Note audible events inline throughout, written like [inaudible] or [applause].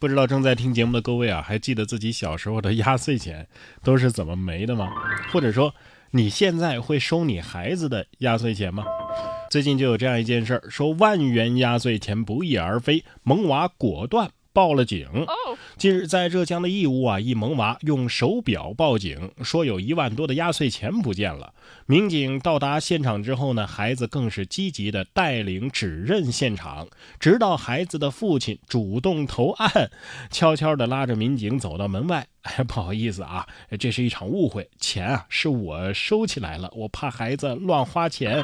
不知道正在听节目的各位啊，还记得自己小时候的压岁钱都是怎么没的吗？[laughs] 或者说，你现在会收你孩子的压岁钱吗？最近就有这样一件事儿，说万元压岁钱不翼而飞，萌娃果断。报了警。近日，在浙江的义乌啊，一萌娃用手表报警，说有一万多的压岁钱不见了。民警到达现场之后呢，孩子更是积极的带领指认现场，直到孩子的父亲主动投案，悄悄的拉着民警走到门外。[laughs] 哎，不好意思啊，这是一场误会，钱啊是我收起来了，我怕孩子乱花钱，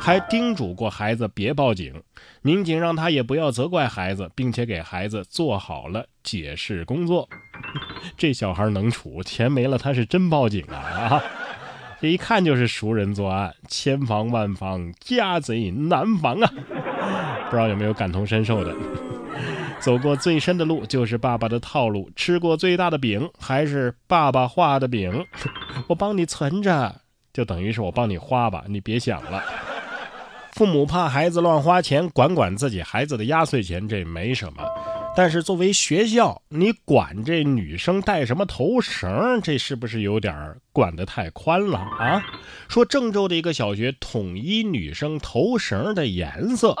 还叮嘱过孩子别报警。民警让他也不要责怪孩子，并且给孩子做好了解释工作。[laughs] 这小孩能处，钱没了他是真报警啊 [laughs] 啊！这一看就是熟人作案，千防万防，家贼难防啊！不知道有没有感同身受的？走过最深的路就是爸爸的套路，吃过最大的饼还是爸爸画的饼。[laughs] 我帮你存着，就等于是我帮你花吧，你别想了。父母怕孩子乱花钱，管管自己孩子的压岁钱，这没什么。但是作为学校，你管这女生戴什么头绳，这是不是有点管得太宽了啊？说郑州的一个小学统一女生头绳的颜色，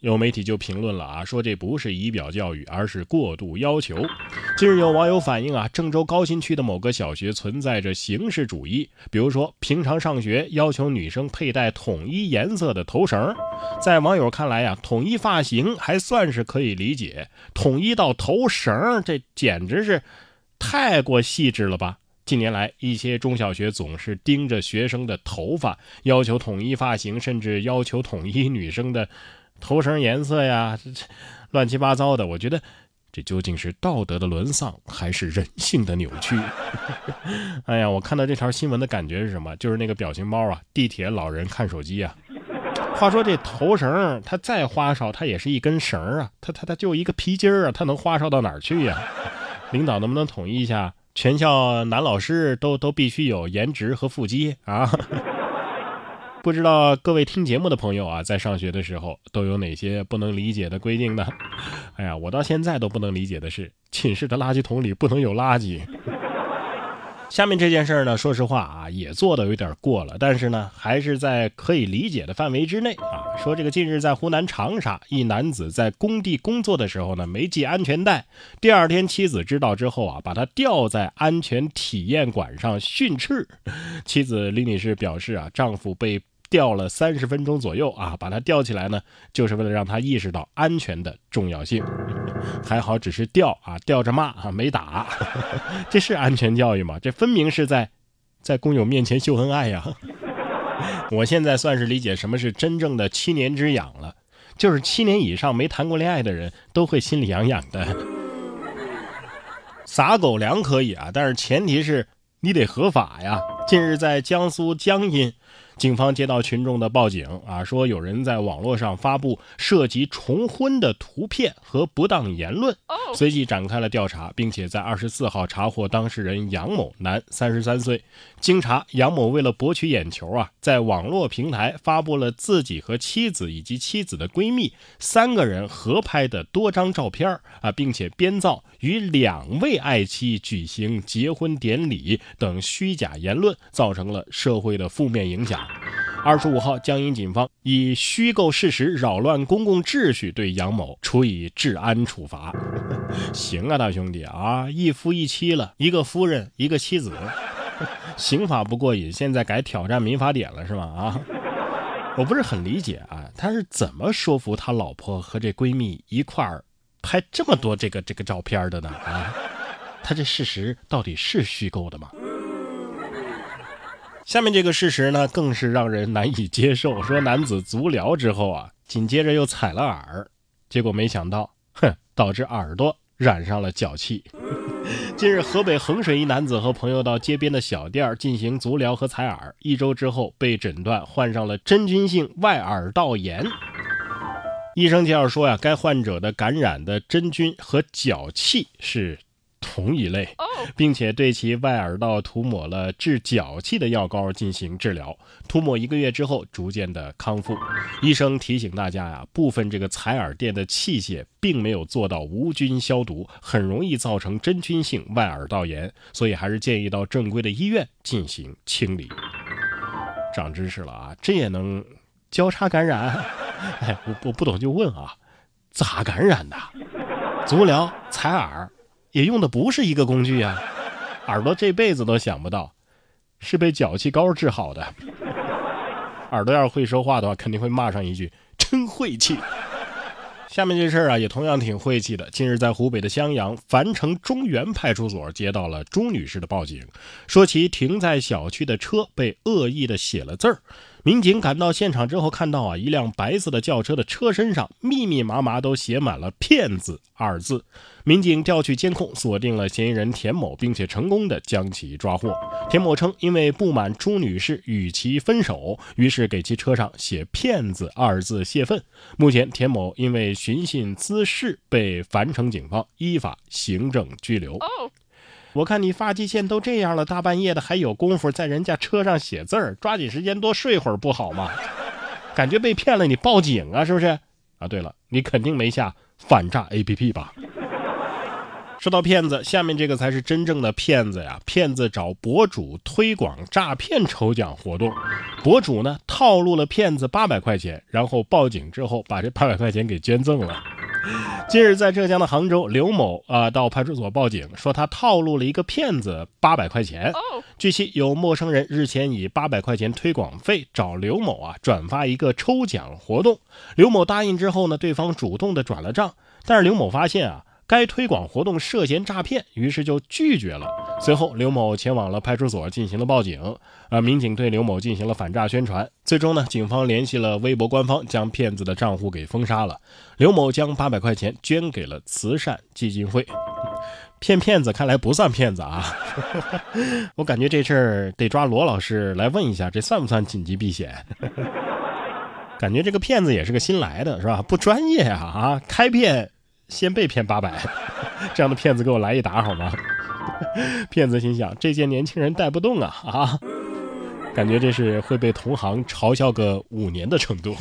有媒体就评论了啊，说这不是仪表教育，而是过度要求。近日有网友反映啊，郑州高新区的某个小学存在着形式主义，比如说平常上学要求女生佩戴统一颜色的头绳，在网友看来呀，统一发型还算是可以理解。统一到头绳，这简直是太过细致了吧！近年来，一些中小学总是盯着学生的头发，要求统一发型，甚至要求统一女生的头绳颜色呀，这这乱七八糟的。我觉得，这究竟是道德的沦丧，还是人性的扭曲？[laughs] 哎呀，我看到这条新闻的感觉是什么？就是那个表情包啊，地铁老人看手机啊。话说这头绳，它再花哨，它也是一根绳啊，它它它就一个皮筋儿啊，它能花哨到哪儿去呀？领导能不能统一一下，全校男老师都都必须有颜值和腹肌啊？不知道各位听节目的朋友啊，在上学的时候都有哪些不能理解的规定呢？[laughs] 哎呀，我到现在都不能理解的是，寝室的垃圾桶里不能有垃圾。下面这件事呢，说实话啊，也做的有点过了，但是呢，还是在可以理解的范围之内啊。说这个近日在湖南长沙，一男子在工地工作的时候呢，没系安全带，第二天妻子知道之后啊，把他吊在安全体验馆上训斥。妻子李女士表示啊，丈夫被。吊了三十分钟左右啊，把他吊起来呢，就是为了让他意识到安全的重要性。还好只是吊啊，吊着骂啊，没打。[laughs] 这是安全教育吗？这分明是在在工友面前秀恩爱呀！[laughs] 我现在算是理解什么是真正的七年之痒了，就是七年以上没谈过恋爱的人都会心里痒痒的。撒狗粮可以啊，但是前提是你得合法呀。近日在江苏江阴。警方接到群众的报警啊，说有人在网络上发布涉及重婚的图片和不当言论，随即展开了调查，并且在二十四号查获当事人杨某，男，三十三岁。经查，杨某为了博取眼球啊，在网络平台发布了自己和妻子以及妻子的闺蜜三个人合拍的多张照片啊，并且编造与两位爱妻举行结婚典礼等虚假言论，造成了社会的负面影响。二十五号，江阴警方以虚构事实扰乱公共秩序，对杨某处以治安处罚。[laughs] 行啊，大兄弟啊，一夫一妻了，一个夫人，一个妻子，[laughs] 刑法不过瘾，现在改挑战民法典了是吗？啊，我不是很理解啊，他是怎么说服他老婆和这闺蜜一块儿拍这么多这个这个照片的呢？啊，他这事实到底是虚构的吗？下面这个事实呢，更是让人难以接受。[laughs] 说男子足疗之后啊，紧接着又踩了耳，结果没想到，哼，导致耳朵染上了脚气。[laughs] 近日，河北衡水一男子和朋友到街边的小店进行足疗和采耳，一周之后被诊断患上了真菌性外耳道炎。医生介绍说呀，该患者的感染的真菌和脚气是。同一类，并且对其外耳道涂抹了治脚气的药膏进行治疗。涂抹一个月之后，逐渐的康复。医生提醒大家呀，部分这个采耳店的器械并没有做到无菌消毒，很容易造成真菌性外耳道炎，所以还是建议到正规的医院进行清理。长知识了啊，这也能交叉感染？哎，我我不懂就问啊，咋感染的？足疗、采耳也用的不是一个工具呀，耳朵这辈子都想不到是被脚气膏治好的。耳朵要是会说话的话，肯定会骂上一句“真晦气”。下面这事儿啊，也同样挺晦气的。近日，在湖北的襄阳樊城中原派出所接到了朱女士的报警，说其停在小区的车被恶意的写了字儿。民警赶到现场之后，看到啊，一辆白色的轿车的车身上密密麻麻都写满了“骗子”二字。民警调取监控，锁定了嫌疑人田某，并且成功的将其抓获。田某称，因为不满朱女士与其分手，于是给其车上写“骗子”二字泄愤。目前，田某因为寻衅滋事被樊城警方依法行政拘留。我看你发际线都这样了，大半夜的还有功夫在人家车上写字儿，抓紧时间多睡会儿不好吗？[laughs] 感觉被骗了，你报警啊，是不是？啊，对了，你肯定没下反诈 APP 吧？说到骗子，下面这个才是真正的骗子呀！骗子找博主推广诈骗抽奖活动，博主呢套路了骗子八百块钱，然后报警之后把这八百块钱给捐赠了。[laughs] 近日，在浙江的杭州，刘某啊到派出所报警，说他套路了一个骗子八百块钱。据悉，有陌生人日前以八百块钱推广费找刘某啊转发一个抽奖活动。刘某答应之后呢，对方主动的转了账，但是刘某发现啊。该推广活动涉嫌诈骗，于是就拒绝了。随后，刘某前往了派出所进行了报警。呃，民警对刘某进行了反诈宣传。最终呢，警方联系了微博官方，将骗子的账户给封杀了。刘某将八百块钱捐给了慈善基金会。骗骗子看来不算骗子啊！[laughs] 我感觉这事儿得抓罗老师来问一下，这算不算紧急避险？感觉这个骗子也是个新来的，是吧？不专业啊！啊，开骗。先被骗八百，这样的骗子给我来一打好吗？[laughs] 骗子心想：这些年轻人带不动啊啊！感觉这是会被同行嘲笑个五年的程度。